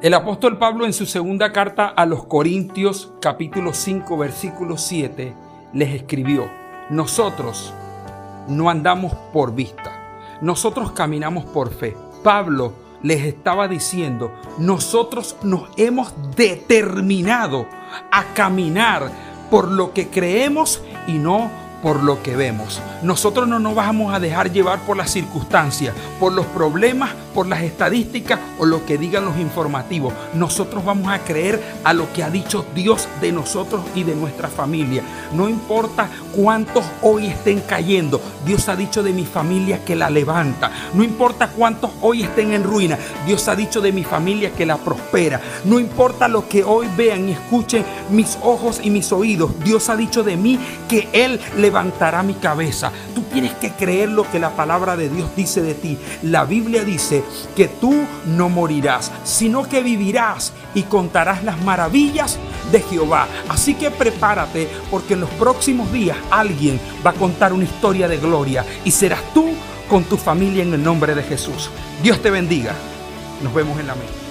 El apóstol Pablo en su segunda carta a los Corintios capítulo 5 versículo 7 les escribió, nosotros no andamos por vista, nosotros caminamos por fe. Pablo les estaba diciendo, nosotros nos hemos determinado a caminar por lo que creemos y no por lo que vemos. Nosotros no nos vamos a dejar llevar por las circunstancias, por los problemas, por las estadísticas o lo que digan los informativos. Nosotros vamos a creer a lo que ha dicho Dios de nosotros y de nuestra familia. No importa cuántos hoy estén cayendo, Dios ha dicho de mi familia que la levanta. No importa cuántos hoy estén en ruina, Dios ha dicho de mi familia que la prospera. No importa lo que hoy vean y escuchen mis ojos y mis oídos, Dios ha dicho de mí que Él le levantará mi cabeza. Tú tienes que creer lo que la palabra de Dios dice de ti. La Biblia dice que tú no morirás, sino que vivirás y contarás las maravillas de Jehová. Así que prepárate porque en los próximos días alguien va a contar una historia de gloria y serás tú con tu familia en el nombre de Jesús. Dios te bendiga. Nos vemos en la mesa.